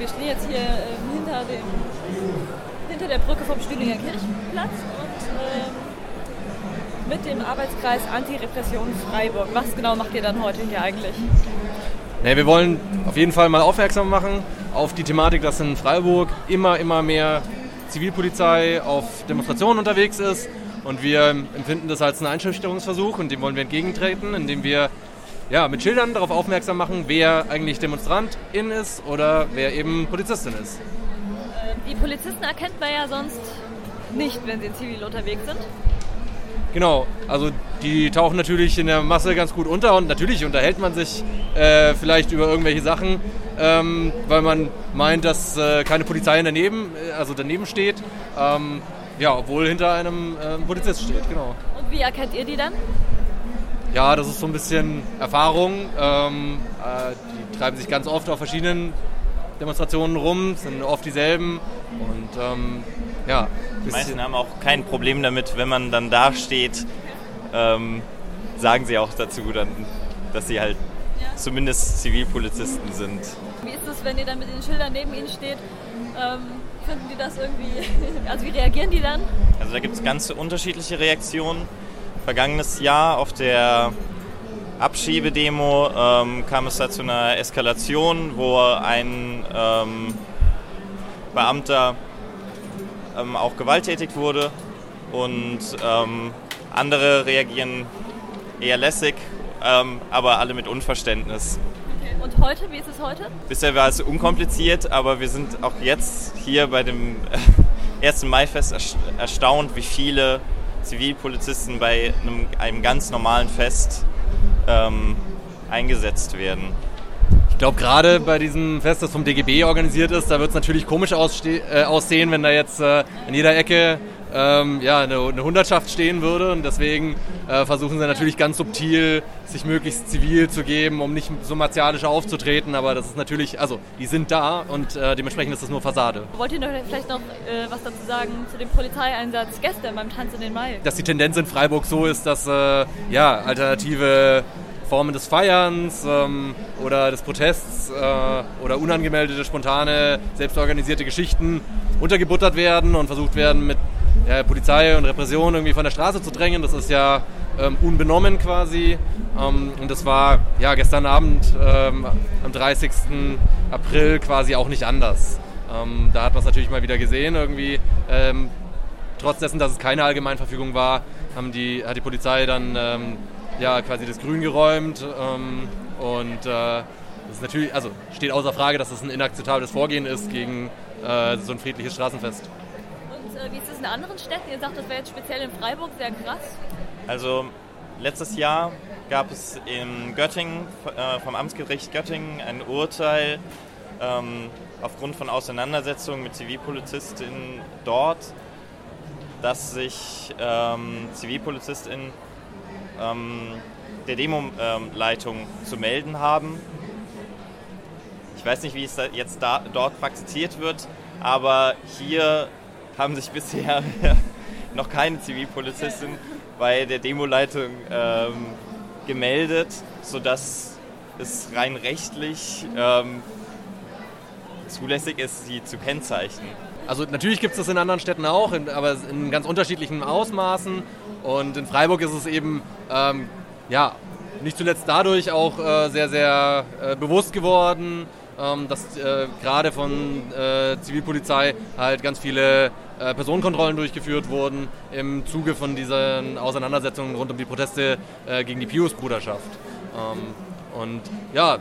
Wir stehen jetzt hier ähm, hinter, dem, hinter der Brücke vom Stühlinger Kirchenplatz und ähm, mit dem Arbeitskreis Antirepression Freiburg. Was genau macht ihr dann heute hier eigentlich? Nee, wir wollen auf jeden Fall mal aufmerksam machen auf die Thematik, dass in Freiburg immer, immer mehr Zivilpolizei auf Demonstrationen unterwegs ist. Und wir empfinden das als einen Einschüchterungsversuch und dem wollen wir entgegentreten, indem wir ja, mit Schildern darauf aufmerksam machen, wer eigentlich Demonstrantin ist oder wer eben Polizistin ist. Die Polizisten erkennt man ja sonst nicht, wenn sie in Zivil unterwegs sind. Genau, also die tauchen natürlich in der Masse ganz gut unter und natürlich unterhält man sich äh, vielleicht über irgendwelche Sachen, ähm, weil man meint, dass äh, keine Polizei daneben, äh, also daneben steht. Ähm, ja, obwohl hinter einem äh, Polizist steht, genau. Und wie erkennt ihr die dann? Ja, das ist so ein bisschen Erfahrung. Ähm, äh, die treiben sich ganz oft auf verschiedenen Demonstrationen rum, sind oft dieselben und ähm, ja. Die meisten haben auch kein Problem damit, wenn man dann da steht, ähm, sagen sie auch dazu, dann, dass sie halt ja. zumindest Zivilpolizisten sind. Wie ist es, wenn ihr dann mit den Schildern neben ihnen steht? Ähm, finden die das irgendwie, also wie reagieren die dann? Also da gibt es ganz unterschiedliche Reaktionen vergangenes Jahr auf der Abschiebedemo ähm, kam es da zu einer Eskalation, wo ein ähm, Beamter ähm, auch gewalttätig wurde und ähm, andere reagieren eher lässig, ähm, aber alle mit Unverständnis. Und heute, wie ist es heute? Bisher war es unkompliziert, aber wir sind auch jetzt hier bei dem 1. Mai-Fest erstaunt, wie viele Zivilpolizisten bei einem, einem ganz normalen Fest ähm, eingesetzt werden. Ich glaube, gerade bei diesem Fest, das vom DGB organisiert ist, da wird es natürlich komisch äh, aussehen, wenn da jetzt äh, in jeder Ecke ähm, ja, eine, eine, Hundertschaft stehen würde. Und deswegen äh, versuchen sie natürlich ganz subtil, sich möglichst zivil zu geben, um nicht so martialisch aufzutreten. Aber das ist natürlich, also die sind da und äh, dementsprechend ist das nur Fassade. Wollt ihr vielleicht noch äh, was dazu sagen zu dem Polizeieinsatz gestern beim Tanz in den Mai? Dass die Tendenz in Freiburg so ist, dass äh, ja, alternative Formen des Feierns ähm, oder des Protests äh, oder unangemeldete, spontane, selbstorganisierte Geschichten untergebuttert werden und versucht werden, mit ja, Polizei und Repression irgendwie von der Straße zu drängen. Das ist ja ähm, unbenommen quasi. Ähm, und das war ja gestern Abend ähm, am 30. April quasi auch nicht anders. Ähm, da hat man es natürlich mal wieder gesehen irgendwie. Ähm, trotz dessen, dass es keine Allgemeinverfügung war, haben die, hat die Polizei dann ähm, ja, quasi das Grün geräumt. und äh, das ist natürlich, also steht außer Frage, dass das ein inakzeptables Vorgehen ist gegen äh, so ein friedliches Straßenfest. Äh, wie ist es in anderen Städten? Ihr sagt, das wäre jetzt speziell in Freiburg sehr krass. Also letztes Jahr gab es in Göttingen äh, vom Amtsgericht Göttingen ein Urteil ähm, aufgrund von Auseinandersetzungen mit Zivilpolizistinnen dort, dass sich ähm, Zivilpolizistinnen ähm, der Demo-Leitung ähm, zu melden haben. Ich weiß nicht, wie es jetzt da, dort praktiziert wird, aber hier haben sich bisher noch keine Zivilpolizisten bei der Demoleitung ähm, gemeldet, sodass es rein rechtlich ähm, zulässig ist, sie zu kennzeichnen. Also natürlich gibt es das in anderen Städten auch, aber in ganz unterschiedlichen Ausmaßen. Und in Freiburg ist es eben ähm, ja, nicht zuletzt dadurch auch äh, sehr, sehr äh, bewusst geworden, ähm, dass äh, gerade von äh, Zivilpolizei halt ganz viele äh, Personenkontrollen durchgeführt wurden im Zuge von diesen Auseinandersetzungen rund um die Proteste äh, gegen die Pius-Bruderschaft. Ähm, und ja,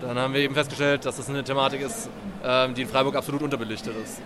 dann haben wir eben festgestellt, dass das eine Thematik ist, ähm, die in Freiburg absolut unterbelichtet ist.